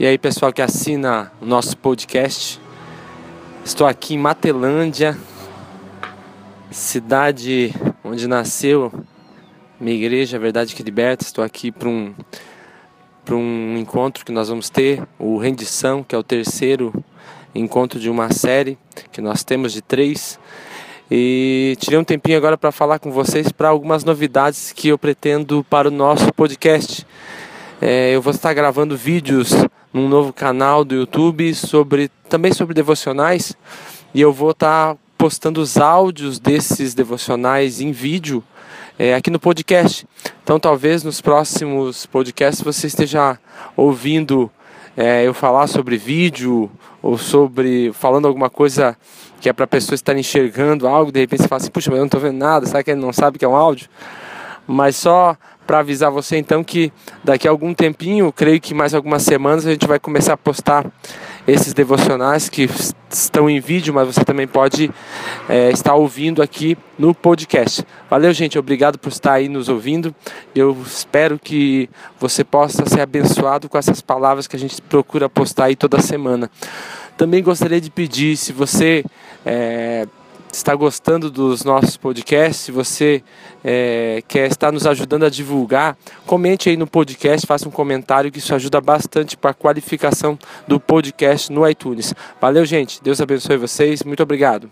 E aí, pessoal que assina o nosso podcast, estou aqui em Matelândia, cidade onde nasceu minha igreja, a Verdade que Liberta. Estou aqui para um, para um encontro que nós vamos ter, o Rendição, que é o terceiro encontro de uma série que nós temos de três. E tirei um tempinho agora para falar com vocês para algumas novidades que eu pretendo para o nosso podcast. É, eu vou estar gravando vídeos num novo canal do YouTube sobre também sobre devocionais e eu vou estar postando os áudios desses devocionais em vídeo é, aqui no podcast. Então talvez nos próximos podcasts você esteja ouvindo é, eu falar sobre vídeo ou sobre falando alguma coisa que é para a pessoa estar enxergando algo, de repente você fala assim, puxa, mas eu não estou vendo nada, será que ele não sabe que é um áudio? Mas só para avisar você então que daqui a algum tempinho, creio que mais algumas semanas, a gente vai começar a postar esses devocionais que estão em vídeo, mas você também pode é, estar ouvindo aqui no podcast. Valeu, gente. Obrigado por estar aí nos ouvindo. Eu espero que você possa ser abençoado com essas palavras que a gente procura postar aí toda semana. Também gostaria de pedir, se você é, está gostando dos nossos podcasts, se você é, quer estar nos ajudando a divulgar, comente aí no podcast, faça um comentário que isso ajuda bastante para a qualificação do podcast no iTunes. Valeu, gente. Deus abençoe vocês. Muito obrigado.